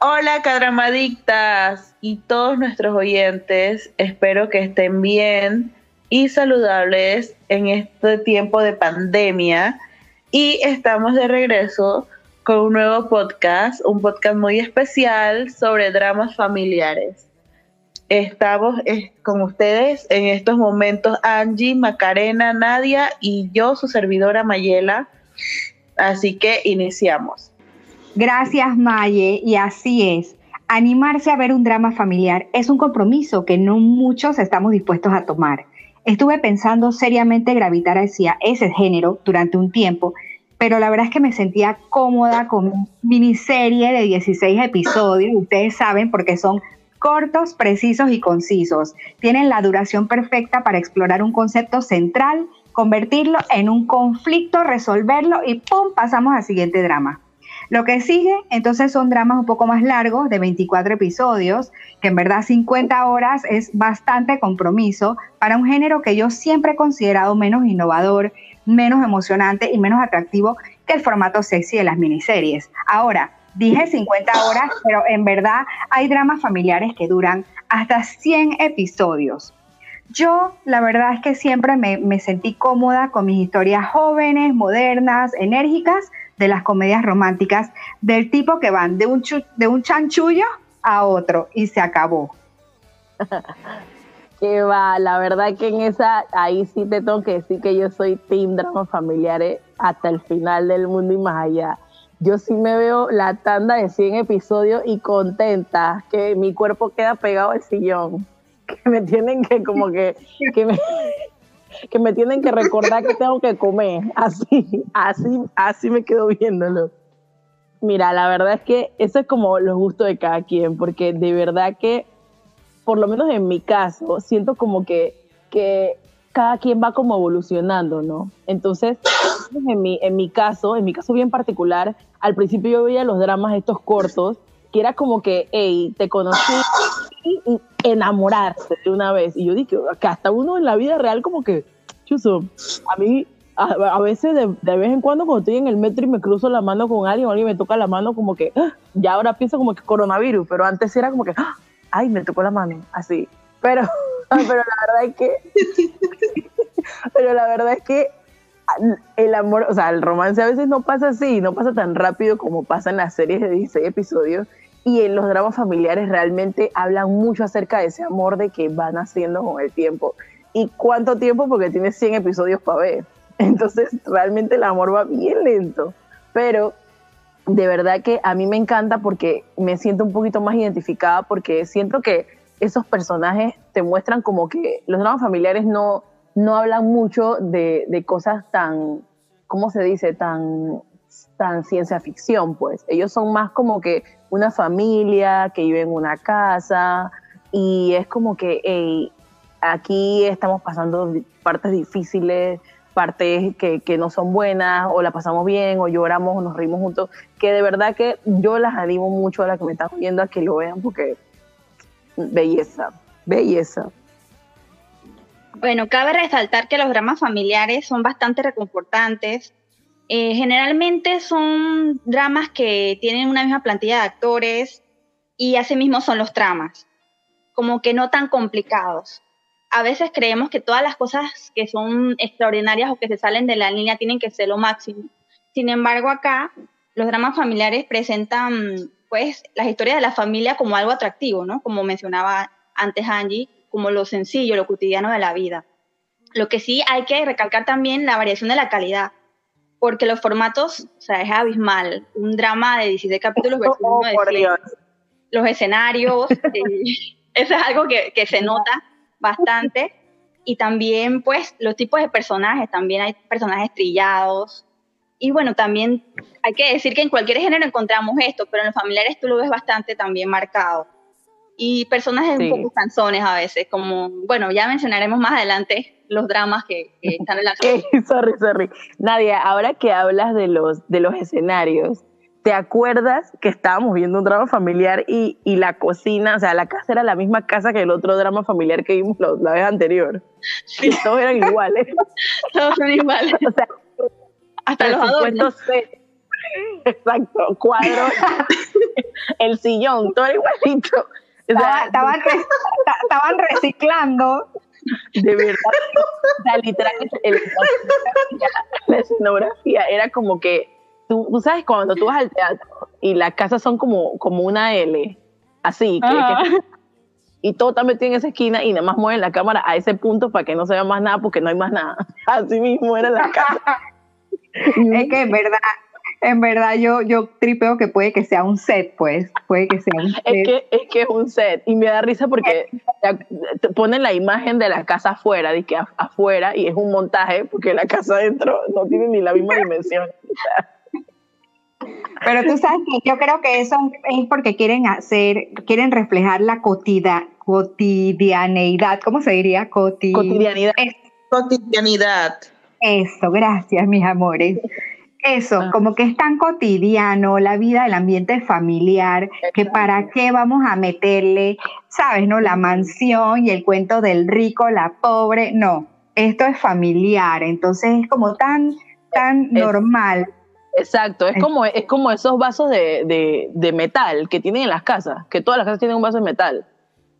Hola, cadramadictas y todos nuestros oyentes. Espero que estén bien y saludables en este tiempo de pandemia. Y estamos de regreso con un nuevo podcast, un podcast muy especial sobre dramas familiares. Estamos con ustedes en estos momentos Angie, Macarena, Nadia y yo, su servidora Mayela. Así que iniciamos. Gracias, Maye, y así es. Animarse a ver un drama familiar es un compromiso que no muchos estamos dispuestos a tomar. Estuve pensando seriamente gravitar hacia ese género durante un tiempo, pero la verdad es que me sentía cómoda con miniserie de 16 episodios. Ustedes saben porque son cortos, precisos y concisos. Tienen la duración perfecta para explorar un concepto central, convertirlo en un conflicto, resolverlo y ¡pum! pasamos al siguiente drama. Lo que sigue, entonces, son dramas un poco más largos, de 24 episodios, que en verdad 50 horas es bastante compromiso para un género que yo siempre he considerado menos innovador, menos emocionante y menos atractivo que el formato sexy de las miniseries. Ahora, dije 50 horas, pero en verdad hay dramas familiares que duran hasta 100 episodios. Yo, la verdad es que siempre me, me sentí cómoda con mis historias jóvenes, modernas, enérgicas, de las comedias románticas del tipo que van de un, de un chanchullo a otro y se acabó. que va, la verdad que en esa, ahí sí te tengo que decir que yo soy team dramas familiares hasta el final del mundo y más allá. Yo sí me veo la tanda de 100 episodios y contenta que mi cuerpo queda pegado al sillón, que me tienen que como que, que me, que me tienen que recordar que tengo que comer. Así, así, así me quedo viéndolo. Mira, la verdad es que eso es como los gustos de cada quien, porque de verdad que, por lo menos en mi caso, siento como que, que cada quien va como evolucionando, ¿no? Entonces, en mi, en mi caso, en mi caso bien particular, al principio yo veía los dramas estos cortos, que era como que, hey, te conocí y enamorarse de una vez. Y yo dije, que hasta uno en la vida real como que, chuso, a mí a, veces de, vez en cuando cuando estoy en el metro y me cruzo la mano con alguien alguien me toca la mano como que, ¡ah! ya ahora pienso como que coronavirus, pero antes era como que, ¡ah! ay, me tocó la mano, así. Pero, pero la verdad es que, pero la verdad es que el amor, o sea, el romance a veces no pasa así, no pasa tan rápido como pasa en las series de 16 episodios y en los dramas familiares realmente hablan mucho acerca de ese amor de que van haciendo con el tiempo. ¿Y cuánto tiempo? Porque tiene 100 episodios para ver. Entonces, realmente el amor va bien lento. Pero de verdad que a mí me encanta porque me siento un poquito más identificada porque siento que esos personajes te muestran como que los dramas familiares no, no hablan mucho de, de cosas tan, ¿cómo se dice? Tan, tan ciencia ficción, pues. Ellos son más como que una familia que vive en una casa y es como que aquí estamos pasando partes difíciles, partes que, que, no son buenas, o la pasamos bien, o lloramos, o nos reímos juntos, que de verdad que yo las animo mucho a las que me están viendo a que lo vean porque belleza, belleza. Bueno, cabe resaltar que los dramas familiares son bastante reconfortantes, eh, generalmente son dramas que tienen una misma plantilla de actores y asimismo son los tramas, como que no tan complicados. A veces creemos que todas las cosas que son extraordinarias o que se salen de la línea tienen que ser lo máximo. Sin embargo, acá los dramas familiares presentan pues las historias de la familia como algo atractivo, ¿no? Como mencionaba antes Angie, como lo sencillo, lo cotidiano de la vida. Lo que sí hay que recalcar también la variación de la calidad porque los formatos, o sea, es abismal. Un drama de 16 capítulos versus oh, Los escenarios, eh, eso es algo que, que, se nota bastante. Y también, pues, los tipos de personajes, también hay personajes trillados. Y bueno, también hay que decir que en cualquier género encontramos esto, pero en los familiares tú lo ves bastante también marcado. Y personajes un poco canzones a veces, como, bueno, ya mencionaremos más adelante los dramas que, están en la sorry, sorry. Nadia, ahora que hablas de los, de los escenarios, ¿te acuerdas que estábamos viendo un drama familiar y, y, la cocina, o sea, la casa era la misma casa que el otro drama familiar que vimos la, vez anterior? Sí. todos eran iguales. todos son iguales. o sea, hasta los adornos. Exacto, cuadros. el sillón, todo igualito. estaban, reciclando. De verdad, o literal, la escenografía era como que, tú, sabes, cuando tú vas al teatro y las casas son como, como una L, así, que, y todo está metido en esa esquina y nada más mueven la cámara a ese punto para que no se vea más nada porque no hay más nada. Así mismo era la casa. es que en verdad, en verdad yo, yo tripeo que puede que sea un set, pues, puede que sea un set. Es que es, que es un set y me da risa porque ponen la imagen de la casa afuera, de que afuera y es un montaje porque la casa adentro no tiene ni la misma dimensión. Pero tú sabes que yo creo que eso es porque quieren hacer, quieren reflejar la cotidianeidad, ¿cómo se diría? cotidianidad. cotidianidad. Eso, gracias, mis amores. Eso, ah. como que es tan cotidiano la vida, el ambiente familiar, que para qué vamos a meterle, sabes, ¿no? La mansión y el cuento del rico, la pobre, no, esto es familiar, entonces es como tan, tan normal Exacto, es como, es como esos vasos de, de, metal que tienen en las casas, que todas las casas tienen un vaso de metal.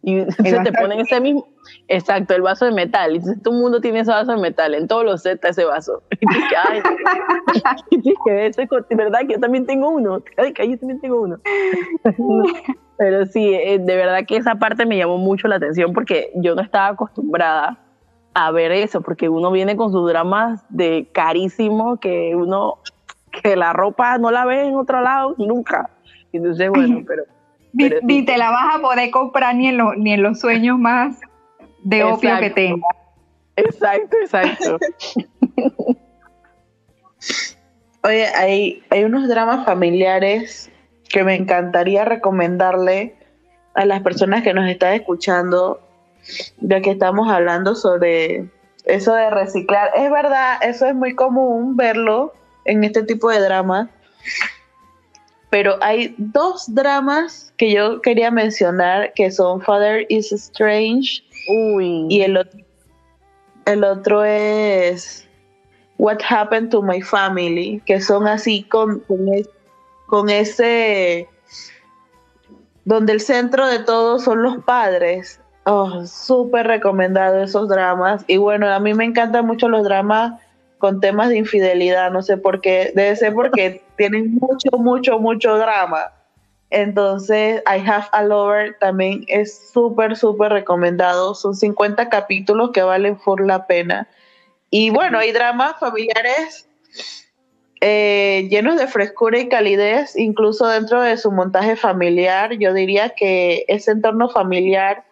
Y se te ponen ese mismo, exacto, el vaso de metal. Y todo el mundo tiene ese vaso de metal, en todos los sets ese vaso. Y dices, ay, verdad que yo también tengo uno. Ay, que yo también tengo uno. Pero sí, eh, de verdad que esa parte me llamó mucho la atención porque yo no estaba acostumbrada a ver eso, porque uno viene con sus dramas de carísimo que uno que la ropa no la ves en otro lado nunca. Entonces, bueno, pero... ni, te la vas a poder comprar ni en, ni en los sueños más de opio que tengas. Exacto, exacto. Oye, hay, hay unos dramas familiares que me encantaría recomendarle a las personas que nos están escuchando, ya que estamos hablando sobre eso de reciclar. Es verdad, eso es muy común verlo en este tipo de dramas. Pero hay dos dramas que yo quería mencionar que son Father is Strange y el otro, el otro es What Happened to My Family, que son así con, con, ese donde el centro de todo son los padres. Oh, súper recomendado esos dramas. Y bueno, a mí me encantan mucho los dramas con temas de infidelidad, no sé por qué, debe ser porque tienen mucho, mucho, mucho drama. Entonces, I Have a Lover también es súper, súper recomendado. Son 50 capítulos que valen por la pena. Y bueno, hay dramas familiares eh, llenos de frescura y calidez, incluso dentro de su montaje familiar. Yo diría que ese entorno familiar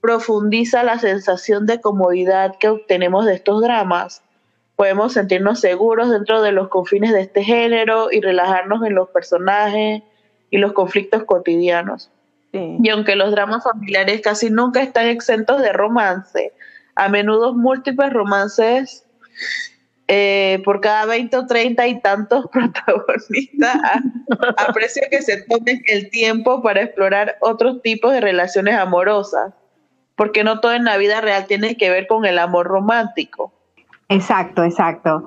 profundiza la sensación de comodidad que obtenemos de estos dramas podemos sentirnos seguros dentro de los confines de este género y relajarnos en los personajes y los conflictos cotidianos. Y aunque los dramas familiares casi nunca están exentos de romance, a menudo múltiples romances eh, por cada 20 o 30 y tantos protagonistas, aprecio que se tomen el tiempo para explorar otros tipos de relaciones amorosas, porque no todo en la vida real tiene que ver con el amor romántico. Exacto, exacto.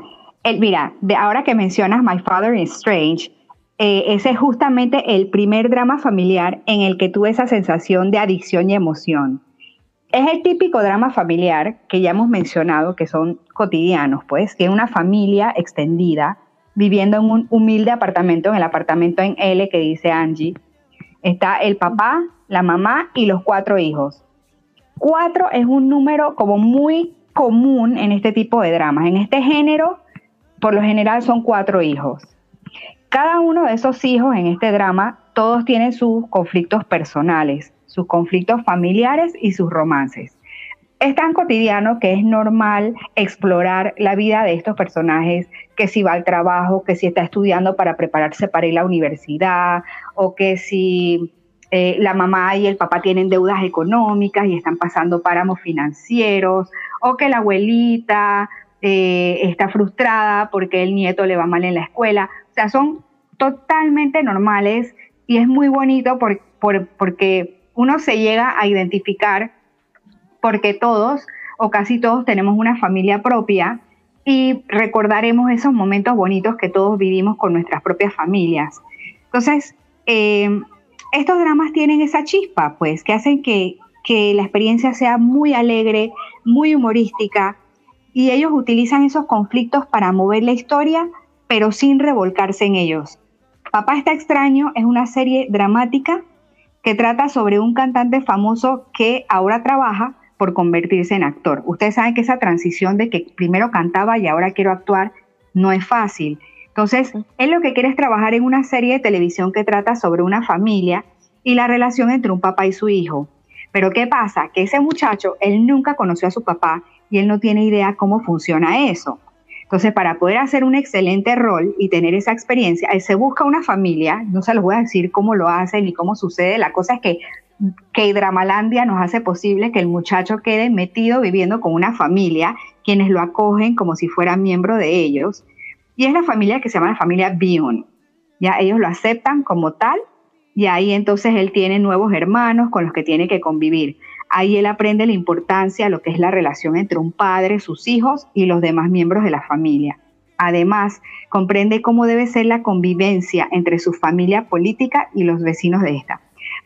mira, de ahora que mencionas My Father is Strange, eh, ese es justamente el primer drama familiar en el que tuve esa sensación de adicción y emoción. Es el típico drama familiar que ya hemos mencionado, que son cotidianos, pues, que una familia extendida viviendo en un humilde apartamento, en el apartamento en L que dice Angie. Está el papá, la mamá y los cuatro hijos. Cuatro es un número como muy común en este tipo de dramas. En este género, por lo general son cuatro hijos. Cada uno de esos hijos en este drama, todos tienen sus conflictos personales, sus conflictos familiares y sus romances. Es tan cotidiano que es normal explorar la vida de estos personajes, que si va al trabajo, que si está estudiando para prepararse para ir a la universidad, o que si eh, la mamá y el papá tienen deudas económicas y están pasando páramos financieros, o que la abuelita eh, está frustrada porque el nieto le va mal en la escuela. O sea, son totalmente normales y es muy bonito porque uno se llega a identificar porque todos o casi todos tenemos una familia propia y recordaremos esos momentos bonitos que todos vivimos con nuestras propias familias. Entonces, eh, estos dramas tienen esa chispa, pues, que hacen que, que la experiencia sea muy alegre, muy humorística, y ellos utilizan esos conflictos para mover la historia, pero sin revolcarse en ellos. Papá está extraño es una serie dramática que trata sobre un cantante famoso que ahora trabaja por convertirse en actor. Ustedes saben que esa transición de que primero cantaba y ahora quiero actuar no es fácil. Entonces, él lo que quiere es trabajar en una serie de televisión que trata sobre una familia y la relación entre un papá y su hijo. Pero ¿qué pasa? Que ese muchacho, él nunca conoció a su papá y él no tiene idea cómo funciona eso. Entonces, para poder hacer un excelente rol y tener esa experiencia, él se busca una familia, no se los voy a decir cómo lo hace ni cómo sucede, la cosa es que que Dramalandia nos hace posible que el muchacho quede metido viviendo con una familia, quienes lo acogen como si fuera miembro de ellos, y es la familia que se llama la familia Bion. Ya ellos lo aceptan como tal y ahí entonces él tiene nuevos hermanos con los que tiene que convivir. Ahí él aprende la importancia de lo que es la relación entre un padre, sus hijos y los demás miembros de la familia. Además, comprende cómo debe ser la convivencia entre su familia política y los vecinos de esta.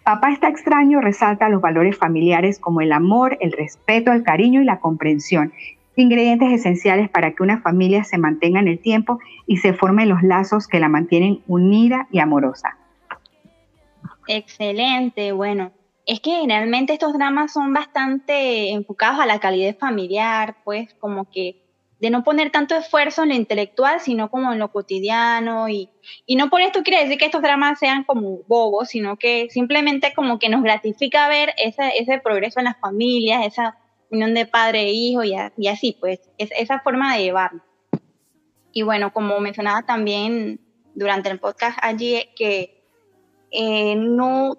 Papá está extraño resalta los valores familiares como el amor, el respeto, el cariño y la comprensión, ingredientes esenciales para que una familia se mantenga en el tiempo y se formen los lazos que la mantienen unida y amorosa. Excelente, bueno. Es que generalmente estos dramas son bastante enfocados a la calidad familiar, pues como que de no poner tanto esfuerzo en lo intelectual, sino como en lo cotidiano. Y, y no por esto quiere decir que estos dramas sean como bobos, sino que simplemente como que nos gratifica ver ese, ese progreso en las familias, esa unión de padre e hijo y, y así, pues, es, esa forma de llevarlo. Y bueno, como mencionaba también durante el podcast allí, que eh, no,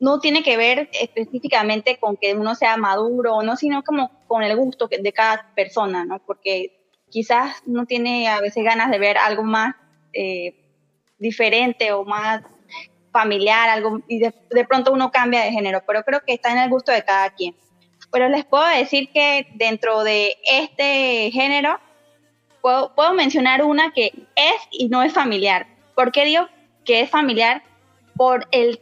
no tiene que ver específicamente con que uno sea maduro o no, sino como con el gusto de cada persona, ¿no? Porque quizás uno tiene a veces ganas de ver algo más eh, diferente o más familiar, algo, y de, pronto uno cambia de género, pero creo que está en el gusto de cada quien. Pero les puedo decir que dentro de este género, puedo, puedo mencionar una que es y no es familiar. ¿Por qué digo que es familiar? Por el,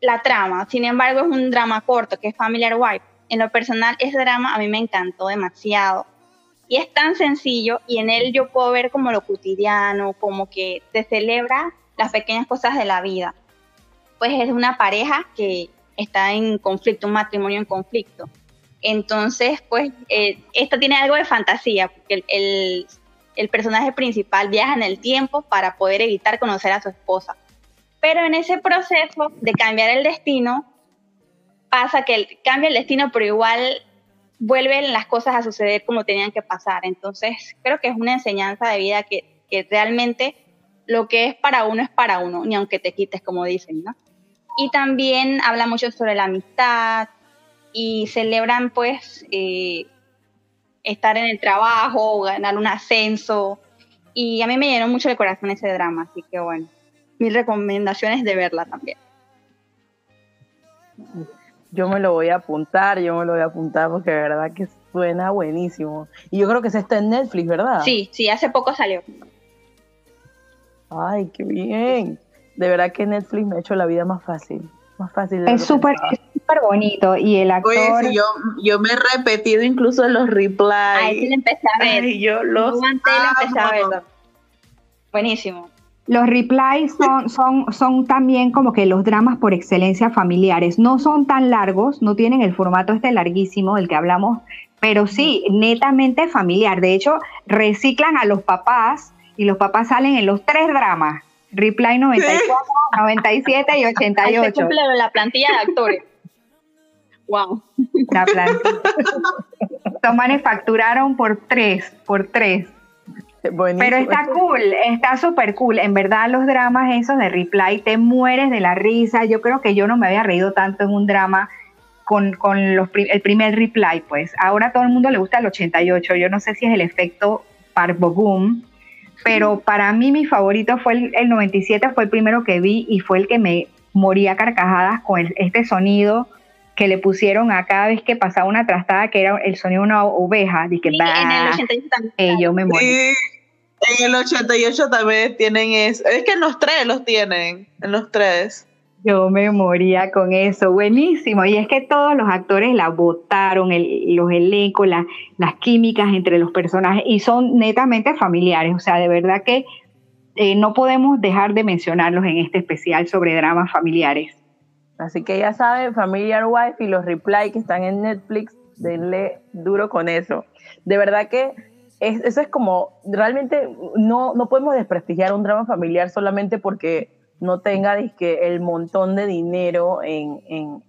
la trama. Sin embargo, es un drama corto, que es Familiar Wife en lo personal, ese drama a mí me encantó demasiado. Y es tan sencillo y en él yo puedo ver como lo cotidiano, como que se celebra las pequeñas cosas de la vida. Pues es una pareja que está en conflicto, un matrimonio en conflicto. Entonces, pues, eh, esto tiene algo de fantasía, porque el, el personaje principal viaja en el tiempo para poder evitar conocer a su esposa. Pero en ese proceso de cambiar el destino, pasa que cambia el destino, pero igual vuelven las cosas a suceder como tenían que pasar. Entonces, creo que es una enseñanza de vida que, realmente lo que es para uno es para uno, ni aunque te quites, como dicen, ¿no? Y también habla mucho sobre la amistad y celebran, pues, eh, estar en el trabajo, ganar un ascenso. Y a mí me llenó mucho el corazón ese drama, así que bueno, mi recomendación es de verla también yo me lo voy a apuntar, yo me lo voy a apuntar porque de verdad que suena buenísimo. Y yo creo que se está en Netflix, ¿verdad? Sí, sí, hace poco salió. Ay, qué bien. De verdad que Netflix me ha hecho la vida más fácil. Más fácil. Es súper súper bonito y el actor... Oye, yo, yo me he repetido incluso los replies. Ahí sí le empecé a ver. Ay, yo los empecé a ver. Buenísimo. Los replies son, son, son también como que los dramas por excelencia familiares. No son tan largos, no tienen el formato este larguísimo del que hablamos, pero sí, netamente familiar. De hecho, reciclan a los papás y los papás salen en los tres dramas. Reply 94, 97 y 88. Ahí se cumple la plantilla de actores. wow. La plantilla. Los manufacturaron por tres, por tres. Pero está cool, está súper cool. En verdad, los dramas esos de Reply te mueres de la risa. Yo creo que yo no me había reído tanto en un drama con, con los, el primer Reply, pues. Ahora a todo el mundo le gusta el 88. Yo no sé si es el efecto Parboom, pero para mí mi favorito fue el, el, 97, fue el primero que vi y fue el que me moría carcajadas con este sonido que le pusieron a cada vez que pasaba una trastada, que era el sonido de una oveja. Dije, sí, en el 88 también. yo me morí. En el 88 también tienen eso. Es que en los tres los tienen. En los tres. Yo me moría con eso, buenísimo. Y es que todos los actores la votaron, los elencos, las químicas entre los personajes, y son netamente familiares. O sea, de verdad que eh, no podemos dejar de mencionarlos en este especial sobre dramas familiares. Así que ya saben, Familiar Wife y los Reply que están en Netflix, denle duro con eso. De verdad que eso es como, realmente no, no podemos desprestigiar un drama familiar solamente porque no tenga el montón de dinero en,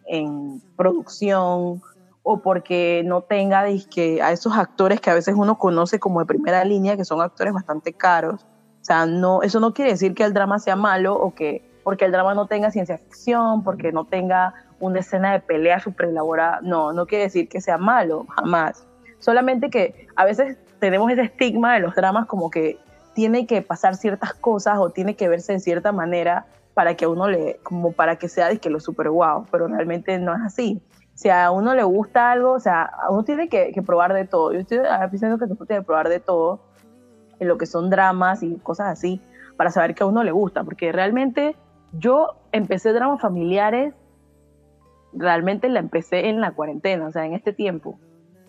en, producción o porque no tenga a esos actores que a veces uno conoce como de primera línea, que son actores bastante caros. O sea, no, eso no quiere decir que el drama sea malo o que porque el drama no tenga ciencia ficción, porque no tenga una escena de pelea súper elaborada. No, no quiere decir que sea malo, jamás. Solamente que a veces tenemos ese estigma de los dramas como que tiene que pasar ciertas cosas o tiene que verse en cierta manera para que a uno le, como para que sea de que lo super guau, pero realmente no es así. Si a uno le gusta algo, o sea, uno tiene que, probar de todo. Yo estoy pensando que uno tiene que probar de todo en lo que son dramas y cosas así para saber que a uno le gusta, porque realmente yo empecé dramas familiares, realmente la empecé en la cuarentena, o sea, en este tiempo.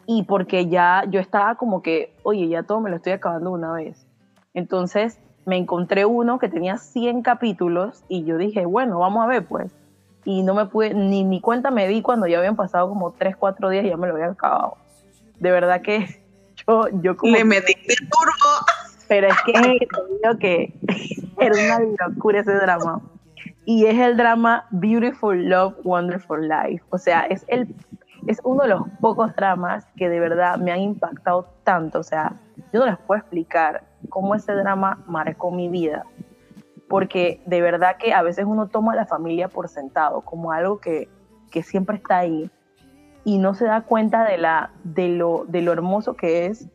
Y porque ya yo estaba como que, oye, ya todo me lo estoy acabando una vez. Entonces me encontré uno que tenía 100 capítulos y yo dije, bueno, vamos a ver pues. Y no me pude, ni mi cuenta me di cuando ya habían pasado como 3, 4 días y ya me lo había acabado. De verdad que yo, yo como... Le metí el turbo. Pero es que que era una locura ese drama. Y es el drama Beautiful Love, Wonderful Life. O sea, es, el, es uno de los pocos dramas que de verdad me han impactado tanto. O sea, yo no les puedo explicar cómo ese drama marcó mi vida, porque de verdad que a veces uno toma a la familia por sentado, como algo que, que siempre está ahí, y no se da cuenta de, la, de, lo, de lo hermoso que es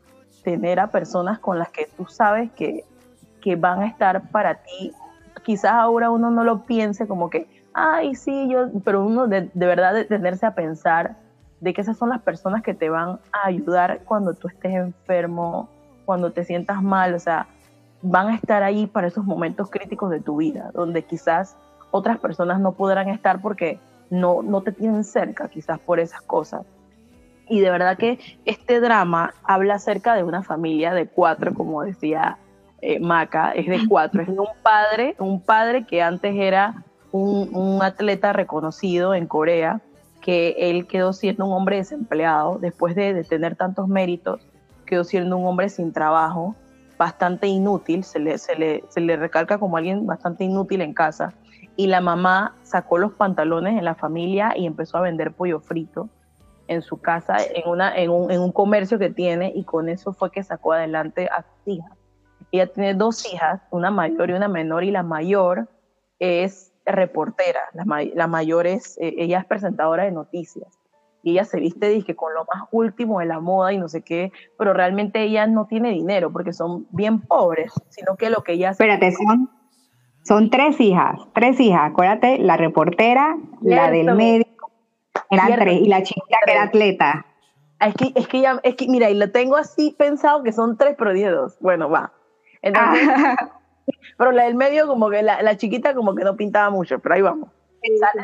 tener a personas con las que tú sabes que, que van a estar para ti. Quizás ahora uno no lo piense como que, ay, sí, yo, pero uno de, de verdad de tenerse a pensar de que esas son las personas que te van a ayudar cuando tú estés enfermo, cuando te sientas mal, o sea, van a estar ahí para esos momentos críticos de tu vida, donde quizás otras personas no podrán estar porque no, no te tienen cerca, quizás por esas cosas. Y de verdad que este drama habla acerca de una familia de cuatro, como decía eh, Maca, es de cuatro. Es un padre, un padre que antes era un, un atleta reconocido en Corea, que él quedó siendo un hombre desempleado después de, de tener tantos méritos quedó siendo un hombre sin trabajo, bastante inútil, se le, se le, se le recalca como alguien bastante inútil en casa. Y la mamá sacó los pantalones en la familia y empezó a vender pollo frito en su casa, en, una, en, un, en un comercio que tiene, y con eso fue que sacó adelante a sus hijas. Ella tiene dos hijas, una mayor y una menor, y la mayor es reportera, la, la mayor es, eh, ella es presentadora de noticias y ella se viste dije, con lo más último de la moda y no sé qué, pero realmente ella no tiene dinero porque son bien pobres, sino que lo que ella hace... Espérate, son, son tres hijas, tres hijas, acuérdate, la reportera, la del médico, eran tres, y la chiquita que era atleta. Ah, es que, es que ya, es que, mira, y lo tengo así pensado que son tres, pero diez dos. Bueno, va. Entonces, pero la del medio, como que la, la chiquita, como que no pintaba mucho, pero ahí vamos.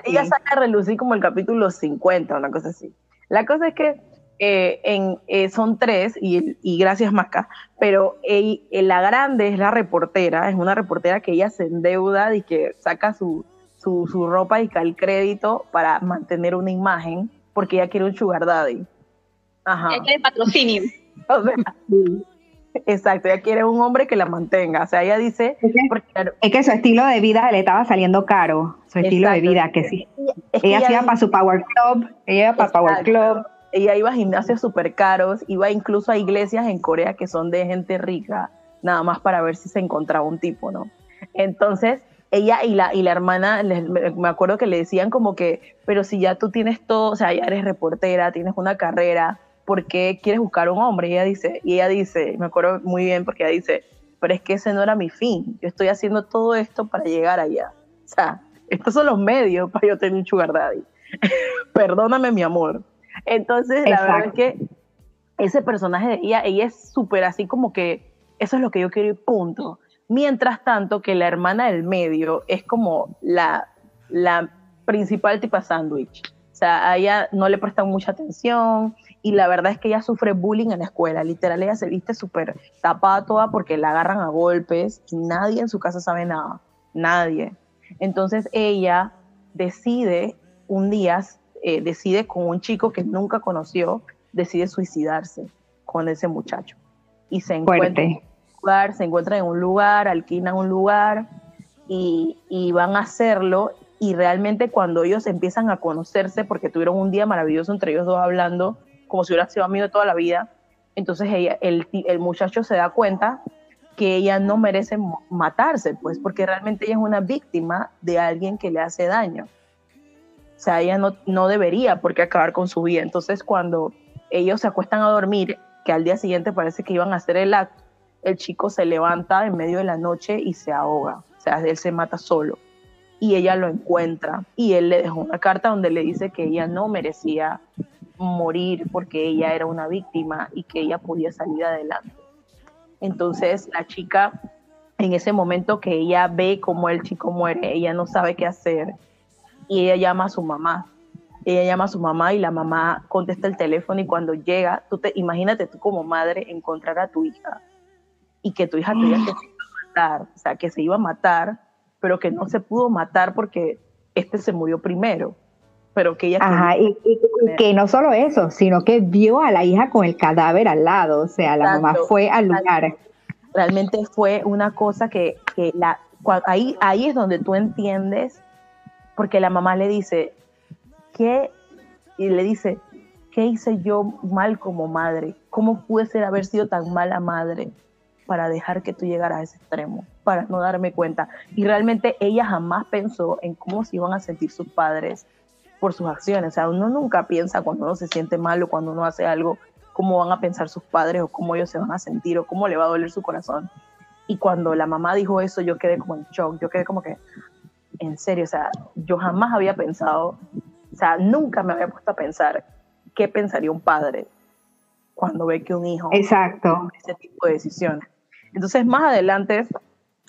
Ella saca a relucir como el capítulo 50, una cosa así. La cosa es que eh, en, eh, son tres, y, y, gracias Maca, pero eh, la grande es la reportera, es una reportera que ella se endeuda y que saca su, su, su ropa y cae el crédito para mantener una imagen, porque ella quiere un sugar daddy. Ajá. Ella quiere patrocinio. o sea, Exacto, ella quiere un hombre que la mantenga. O sea, ella dice... Es que, su estilo de vida le estaba saliendo caro, su estilo de vida, que sí. ella, iba para su Power Club, ella iba para Power Club. Ella iba a gimnasios súper caros, iba incluso a iglesias en Corea que son de gente rica, nada más para ver si se encontraba un tipo, ¿no? Entonces, ella y la, y la hermana, me acuerdo que le decían como que, pero si ya tú tienes todo, o sea, ya eres reportera, tienes una carrera, ¿por qué quieres buscar un hombre? Y ella dice, y ella dice, me acuerdo muy bien porque ella dice, pero es que ese no era mi fin, yo estoy haciendo todo esto para llegar allá. O sea, estos son los medios para yo tener un sugar daddy. Perdóname mi amor. Entonces, la verdad es que ese personaje de ella, ella es súper así como que eso es lo que yo quiero y punto. Mientras tanto que la hermana del medio es como la, la principal tipo sándwich. O sea, a ella no le prestan mucha atención y la verdad es que ella sufre bullying en la escuela. Literal, ella se viste súper tapada toda porque la agarran a golpes y nadie en su casa sabe nada. Nadie. Entonces ella decide un día, eh, decide con un chico que nunca conoció, decide suicidarse con ese muchacho. Y se encuentra, en un lugar, se encuentran en un lugar, alquilan un lugar y, y van a hacerlo y realmente cuando ellos empiezan a conocerse, porque tuvieron un día maravilloso entre ellos dos hablando, como si hubiera sido amigo toda la vida, entonces ella, el, el muchacho se da cuenta que ella no merece matarse, pues, porque realmente ella es una víctima de alguien que le hace daño. O sea, ella no, no debería porque acabar con su vida. Entonces, cuando ellos se acuestan a dormir, que al día siguiente parece que iban a hacer el acto, el chico se levanta en medio de la noche y se ahoga. O sea, él se mata solo y ella lo encuentra y él le dejó una carta donde le dice que ella no merecía morir porque ella era una víctima y que ella podía salir adelante. Entonces la chica, en ese momento que ella ve cómo el chico muere, ella no sabe qué hacer y ella llama a su mamá. Ella llama a su mamá y la mamá contesta el teléfono y cuando llega, tú te imagínate tú como madre encontrar a tu hija y que tu hija te matar, o sea, que se iba a matar pero que no se pudo matar porque este se murió primero. Pero que ella... Ajá, y, que no solo eso, sino que vio a la hija con el cadáver al lado, o sea, la mamá fue al lugar. Realmente fue una cosa que, que la, ahí, ahí es donde tú entiendes, porque la mamá le dice, ¿qué? Y le dice, ¿qué hice yo mal como madre? ¿Cómo pude ser haber sido tan mala madre? para dejar que tú llegaras a ese extremo, para no darme cuenta. Y realmente ella jamás pensó en cómo se iban a sentir sus padres por sus acciones. O sea, uno nunca piensa cuando uno se siente mal o cuando uno hace algo, cómo van a pensar sus padres o cómo ellos se van a sentir o cómo le va a doler su corazón. Y cuando la mamá dijo eso, yo quedé como en shock, yo quedé como que, en serio, o sea, yo jamás había pensado, o sea, nunca me había puesto a pensar qué pensaría un padre cuando ve que un hijo Exacto. ese tipo de decisiones. Entonces, más adelante,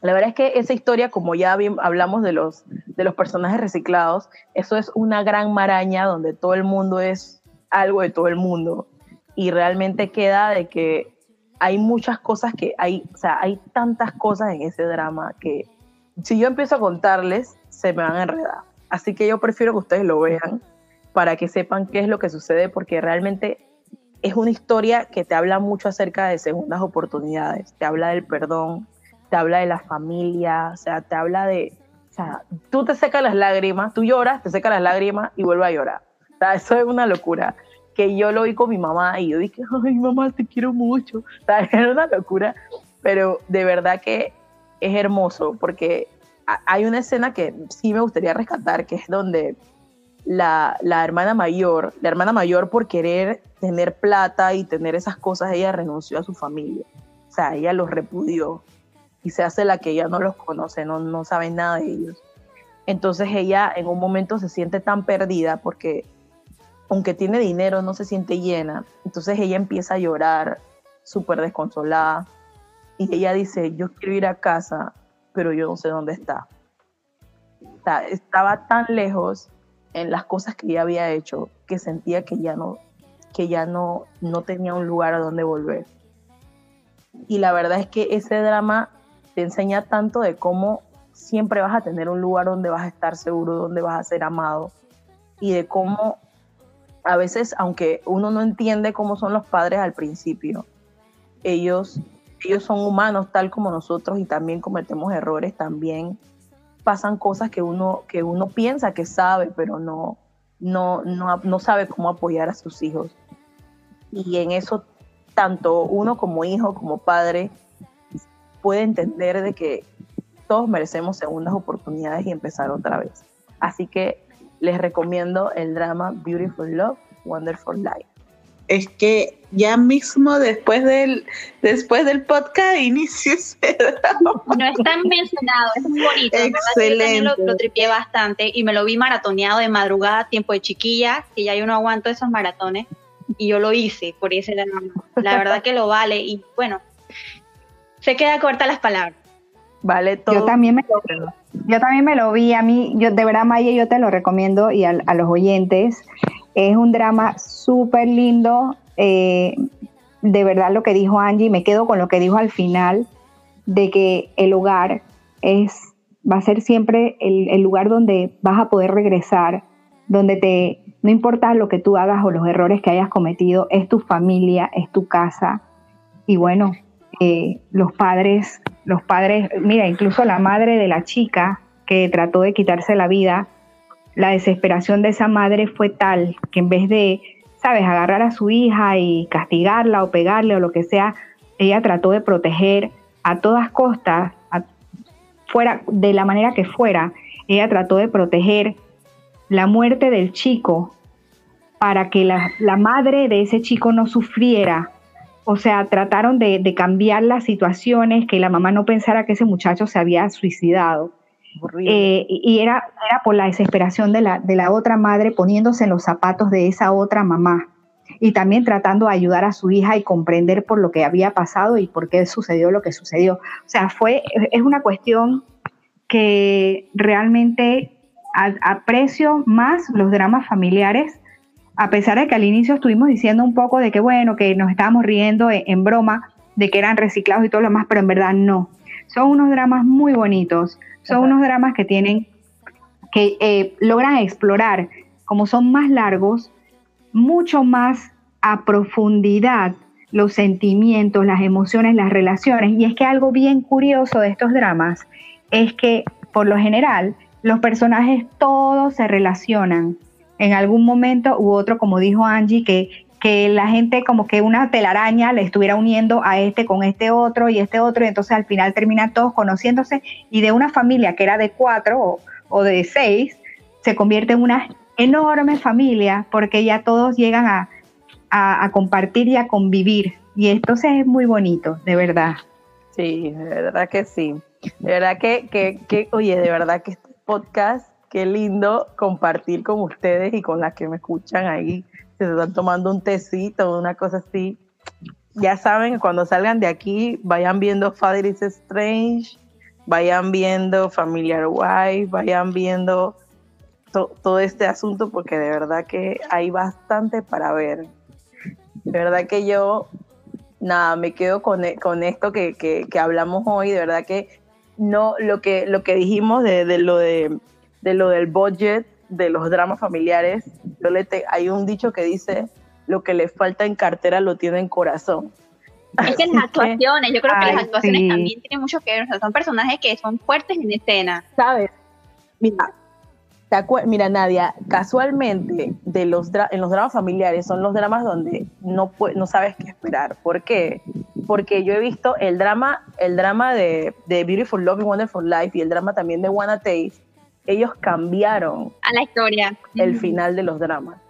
la verdad es que esa historia, como ya hablamos de los, de los personajes reciclados, eso es una gran maraña donde todo el mundo es algo de todo el mundo. Y realmente queda de que hay muchas cosas que hay, o sea, hay tantas cosas en ese drama que si yo empiezo a contarles, se me van a enredar. Así que yo prefiero que ustedes lo vean para que sepan qué es lo que sucede, porque realmente es una historia que te habla mucho acerca de segundas oportunidades, te habla del perdón, te habla de la familia, o sea, te habla de, o sea, tú te secas las lágrimas, tú lloras, te secas las lágrimas y vuelves a llorar. O sea, eso es una locura. Que yo lo vi con mi mamá y yo dije, ay, mamá, te quiero mucho. O sea, es una locura, pero de verdad que es hermoso porque hay una escena que sí me gustaría rescatar, que es donde la, la, hermana mayor, la hermana mayor por querer tener plata y tener esas cosas, ella renunció a su familia. O sea, ella los repudió y se hace la que ella no los conoce, no, no sabe nada de ellos. Entonces ella en un momento se siente tan perdida porque aunque tiene dinero no se siente llena. Entonces ella empieza a llorar súper desconsolada y ella dice, yo quiero ir a casa, pero yo no sé dónde está. Estaba tan lejos en las cosas que ella había hecho que sentía que ya no, que ya no, no tenía un lugar a donde volver. Y la verdad es que ese drama te enseña tanto de cómo siempre vas a tener un lugar donde vas a estar seguro, donde vas a ser amado y de cómo a veces, aunque uno no entiende cómo son los padres al principio, ellos, ellos son humanos tal como nosotros y también cometemos errores, también pasan cosas que uno, que uno piensa que sabe, pero no, no, no, no sabe cómo apoyar a sus hijos. Y en eso, tanto uno como hijo, como padre, puede entender de que todos merecemos segundas oportunidades y empezar otra vez. Así que les recomiendo el drama Beautiful Love, Wonderful Life es que ya mismo después del después del podcast inicio No es tan mencionado, es muy bonito. Excelente. Lo, lo tripié bastante y me lo vi maratoneado de madrugada, tiempo de chiquilla, que ya yo no aguanto esos maratones y yo lo hice por ese la verdad que lo vale y bueno, se queda corta las palabras. Vale todo. Yo también me lo vi. Yo también me lo vi. A mí, yo de verdad, Maya, yo te lo recomiendo y a, los oyentes. Es un drama súper lindo. Eh, de verdad lo que dijo Angie, me quedo con lo que dijo al final, de que el hogar es, va a ser siempre el, el lugar donde vas a poder regresar, donde te, no importa lo que tú hagas o los errores que hayas cometido, es tu familia, es tu casa. Y bueno, eh, los padres, los padres, mira, incluso la madre de la chica que trató de quitarse la vida, la desesperación de esa madre fue tal que en vez de, sabes, agarrar a su hija y castigarla o pegarle o lo que sea, ella trató de proteger a todas costas, fuera de la manera que fuera, ella trató de proteger la muerte del chico para que la, la madre de ese chico no sufriera o sea, trataron de, cambiar las situaciones, que la mamá no pensara que ese muchacho se había suicidado. Eh, y era, era por la desesperación de la, de la otra madre poniéndose en los zapatos de esa otra mamá y también tratando de ayudar a su hija y comprender por lo que había pasado y por qué sucedió lo que sucedió. O sea, fue, es una cuestión que realmente aprecio más los dramas familiares a pesar de que al inicio estuvimos diciendo un poco de que, bueno, que nos estábamos riendo en, broma de que eran reciclados y todo lo demás, pero en verdad no. Son unos dramas muy bonitos, son unos dramas que tienen, que eh, logran explorar, como son más largos, mucho más a profundidad los sentimientos, las emociones, las relaciones. Y es que algo bien curioso de estos dramas es que, por lo general, los personajes todos se relacionan en algún momento u otro, como dijo Angie, que, que la gente como que una telaraña le estuviera uniendo a este con este otro y este otro, y entonces al final terminan todos conociéndose y de una familia que era de cuatro o, de seis, se convierte en una enorme familia porque ya todos llegan a, compartir y a convivir. Y entonces es muy bonito, de verdad. Sí, de verdad que sí. De verdad que, que, que oye, de verdad que este podcast qué lindo compartir con ustedes y con las que me escuchan ahí. Se están tomando un tecito, una cosa así. Ya saben, cuando salgan de aquí, vayan viendo Father is Strange, vayan viendo Familiar Wife, vayan viendo todo este asunto, porque de verdad que hay bastante para ver. De verdad que yo, nada, me quedo con, e, con esto que, que, que hablamos hoy. De verdad que no, lo que, lo que dijimos de, de lo de de lo del budget, de los dramas familiares, yo le hay un dicho que dice, lo que le falta en cartera lo tiene en corazón. Es que las actuaciones, yo creo que las actuaciones también tienen mucho que ver, o sea, son personajes que son fuertes en escena. ¿Sabes? Mira, mira Nadia, casualmente de los en los dramas familiares son los dramas donde no, no sabes qué esperar. ¿Por qué? Porque yo he visto el drama, el drama de, de Beautiful Love and Wonderful Life y el drama también de Wanna Taste, ellos cambiaron a la historia el final de los dramas.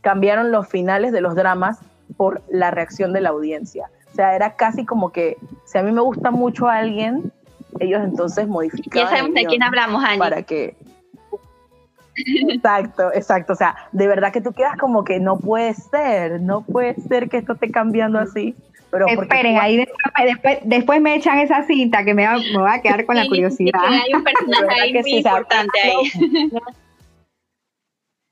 Cambiaron los finales de los dramas por la reacción de la audiencia. O sea, era casi como que si a mí me gusta mucho a alguien, ellos entonces modificaban. Ya sabemos de quién hablamos, Ani. Para que Exacto, exacto. O sea, de verdad que tú quedas como que no puede ser, no puede ser que esto esté cambiando así. Pero Esperen, ahí después, después, me echan esa cinta que me va, me va a quedar con la curiosidad. hay un personaje ahí muy importante ahí.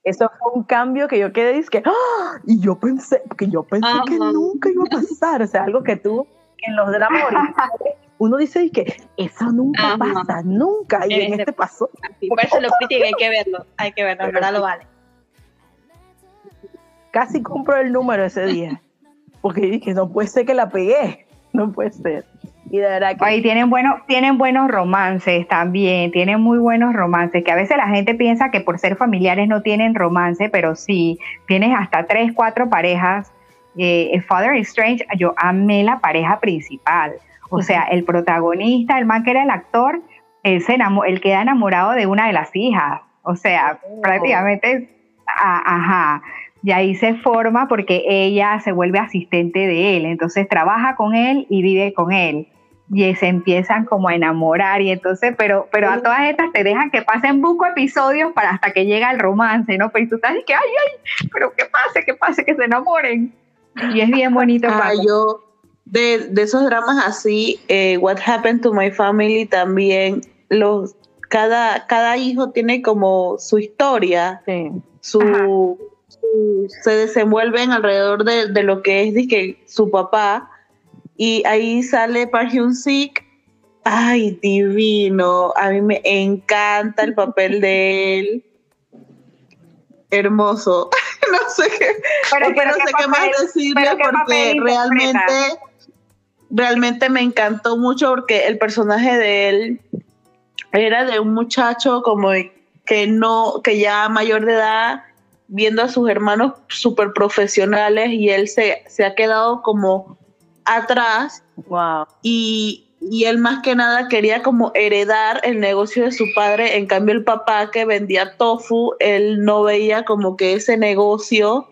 Eso fue un cambio que yo quedé que ¡ah! y yo pensé que yo pensé que nunca iba a pasar, o sea, algo que tú en los dramas uno dice que eso nunca pasa, nunca, y en, este pasó. por eso lo hay que verlo, hay que verlo, verdad lo vale. Casi compro el número ese día porque dije, no puede ser que la pegué, no puede ser. Y de verdad que... Ahí tienen, bueno, tienen buenos romances también, tienen muy buenos romances, que a veces la gente piensa que por ser familiares no tienen romance, pero sí, tienes hasta tres, cuatro parejas. Eh, Father is Strange, yo amé la pareja principal. O sea, el protagonista, el man que era el actor, él, se él queda enamorado de una de las hijas. O sea, oh. prácticamente, ajá y ahí se forma porque ella se vuelve asistente de él, entonces trabaja con él y vive con él y se empiezan como a enamorar y entonces, pero, pero a todas estas te dejan que pasen buco episodios para hasta que llega el romance, ¿no? Pero tú estás y que, ay, ay, pero que pase, que pase, que se enamoren. Y es bien bonito. Ah, yo, de, esos dramas así, eh, What Happened to My Family también, los, cada, cada hijo tiene como su historia, su, se desenvuelven alrededor de, lo que es su papá, y ahí sale Park Hyun Sik, ay, divino, a mí me encanta el papel de él, hermoso, no sé qué, pero, no sé qué más decirle porque realmente realmente me encantó mucho porque el personaje de él era de un muchacho como que no, que ya mayor de edad, viendo a sus hermanos súper profesionales y él se, se, ha quedado como atrás. Wow. Y, y él más que nada quería como heredar el negocio de su padre, en cambio el papá que vendía tofu, él no veía como que ese negocio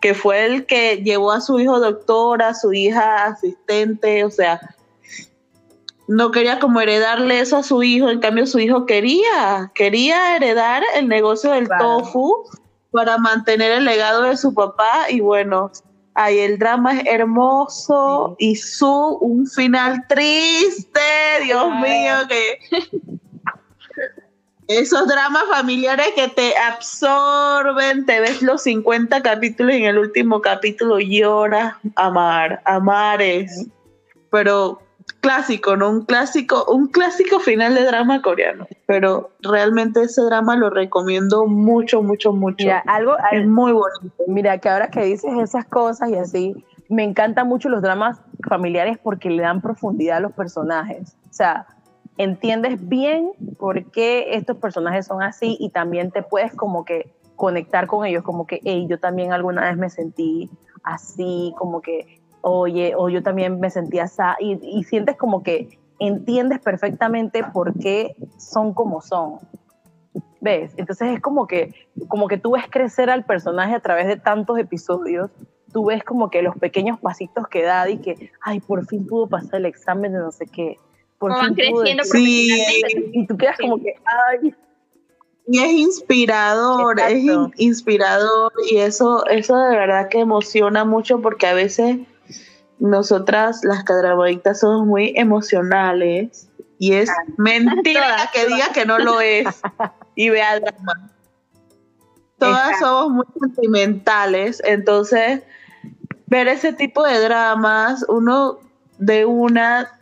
que fue el que llevó a su hijo doctora, a su hija asistente, o sea, no quería como heredarle eso a su hijo, en cambio su hijo quería, quería heredar el negocio del tofu para mantener el legado de su papá. Y bueno, ahí el drama es hermoso y su un final triste, Dios mío, que esos dramas familiares que te absorben, te ves los 50 capítulos y en el último capítulo lloras, amar, amar es, pero clásico, ¿no? Un clásico, un clásico final de drama coreano, pero realmente ese drama lo recomiendo mucho, mucho, mucho. Mira, algo es muy bonito. Mira, que ahora que dices esas cosas y así, me encantan mucho los dramas familiares porque le dan profundidad a los personajes. O sea, entiendes bien por qué estos personajes son así y también te puedes como que conectar con ellos, como que, hey, yo también alguna vez me sentí así, como que, oye, o yo también me sentí así, y, sientes como que entiendes perfectamente por qué son como son. ¿Ves? Entonces es como que, como que tú ves crecer al personaje a través de tantos episodios, tú ves como que los pequeños pasitos que da y que, ay, por fin pudo pasar el examen de no sé qué, van creciendo sí. y tú quedas como que, ay. Y es inspirador, es inspirador y eso, eso de verdad que emociona mucho porque a veces nosotras las cadramaditas somos muy emocionales y es mentira que diga que no lo es y vea el drama. Todas somos muy sentimentales, entonces ver ese tipo de dramas, uno de una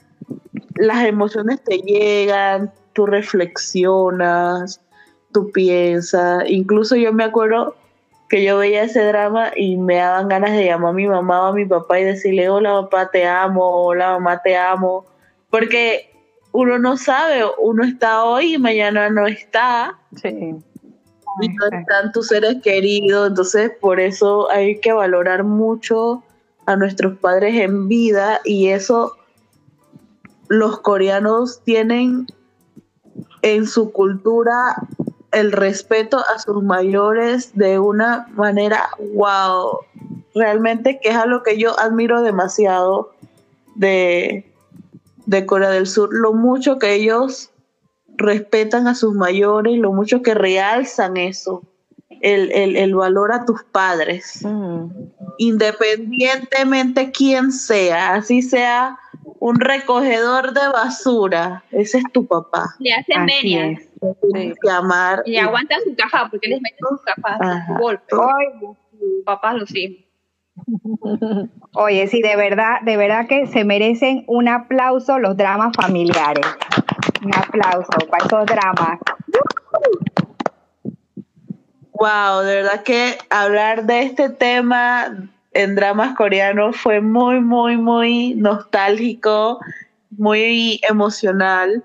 las emociones te llegan, tú reflexionas, tú piensas. Incluso yo me acuerdo que yo veía ese drama y me daban ganas de llamar a mi mamá o a mi papá y decirle, hola papá, te amo, hola mamá, te amo. Porque uno no sabe, uno está hoy y mañana no está. Sí. Y no están tus seres queridos, entonces por eso hay que valorar mucho a nuestros padres en vida y eso los coreanos tienen en su cultura el respeto a sus mayores de una manera wow, realmente que es algo que yo admiro demasiado de, Corea del Sur, lo mucho que ellos respetan a sus mayores, lo mucho que realzan eso, el, valor a tus padres, mm. independientemente quién sea, así sea un recogedor de basura. Ese es tu papá. Le hacen media. Llamar. Y aguanta su caja porque les meten su caja, su golpe. Papá lo sí. Oye, sí, de verdad, de verdad que se merecen un aplauso los dramas familiares. Un aplauso para esos dramas. Wow, de verdad que hablar de este tema en dramas coreanos fue muy, muy, muy nostálgico, muy emocional.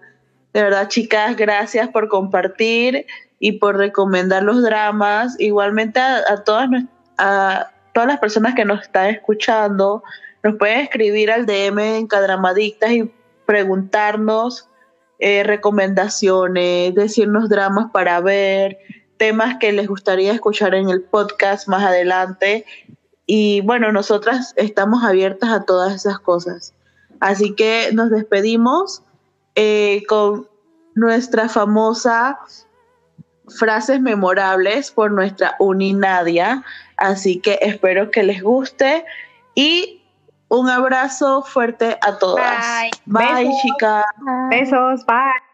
De verdad, chicas, gracias por compartir y por recomendar los dramas. Igualmente a, todas, a todas las personas que nos están escuchando, nos pueden escribir al DM en Cadramadictas y preguntarnos eh, recomendaciones, decirnos dramas para ver, temas que les gustaría escuchar en el podcast más adelante. Y bueno, nosotras estamos abiertas a todas esas cosas. Así que nos despedimos eh, con nuestra famosa frases memorables por nuestra Uninadia. Así que espero que les guste y Un abrazo fuerte a todas. Bye. Bye, chicas. Besos, bye.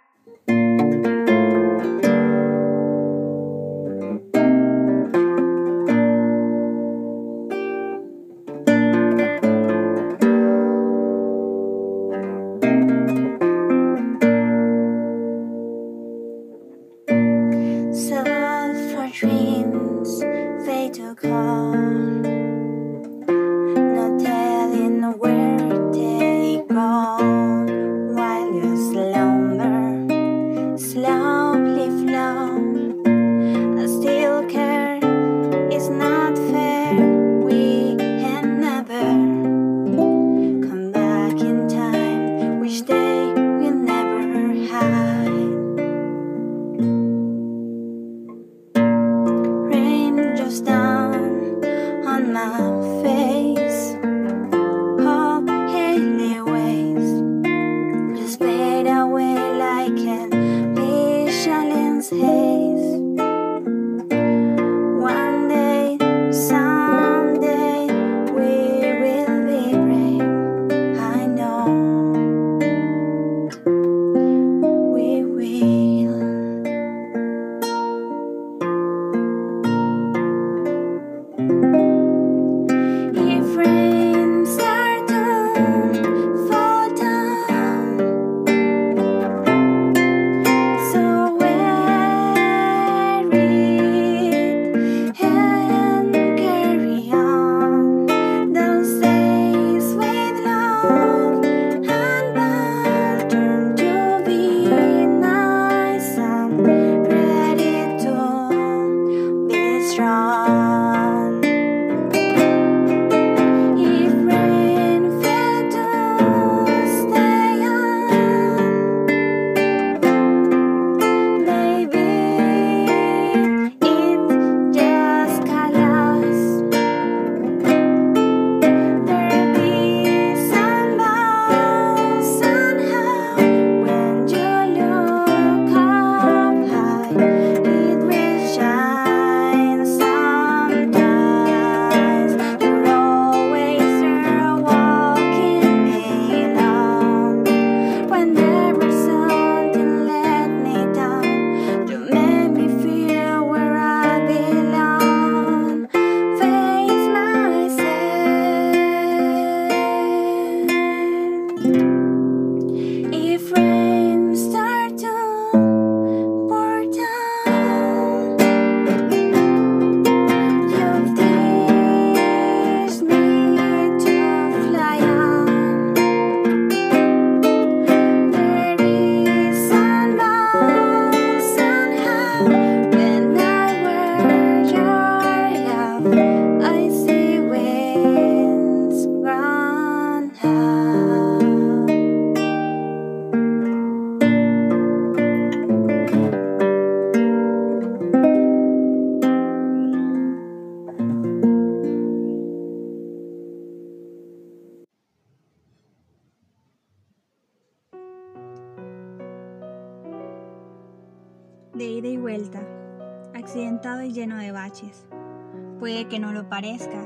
Puede que no lo parezca,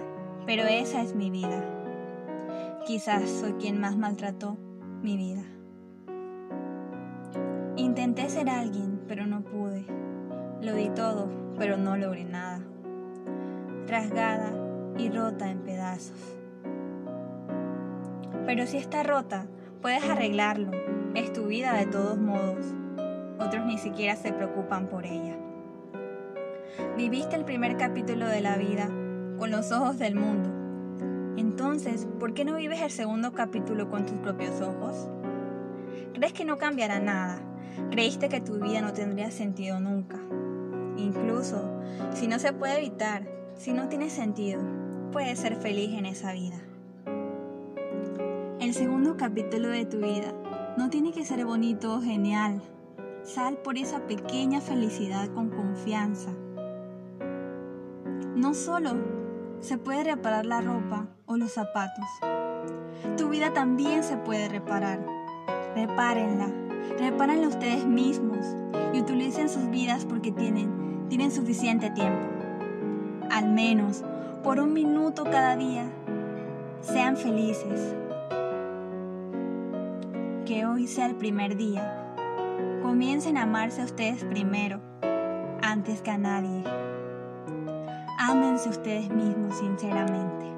pero esa es mi vida. Quizás soy quien más maltrató mi vida. Intenté ser alguien, pero no pude. Lo di todo, pero no logré nada. Rasgada y rota en pedazos. Pero si está rota, puedes arreglarlo. Es tu vida de todos modos otros ni siquiera se preocupan por ella. Viviste el primer capítulo de la vida con los ojos del mundo. Entonces, ¿por qué no vives el segundo capítulo con tus propios ojos? ¿Crees que no cambiará nada? ¿Creíste que tu vida no tendría sentido nunca? Incluso, si no se puede evitar, si no tiene sentido, puedes ser feliz en esa vida. El segundo capítulo de tu vida no tiene que ser bonito o genial, Sal por esa pequeña felicidad con confianza. No solo se puede reparar la ropa o los zapatos. Tu vida también se puede reparar. Repárenla. Repárenla ustedes mismos y utilicen sus vidas porque tienen, tienen suficiente tiempo. Al menos por un minuto cada día. Sean felices. Que hoy sea el primer día. Comiencen a amarse a ustedes primero, antes que a nadie. Ámense ustedes mismos sinceramente.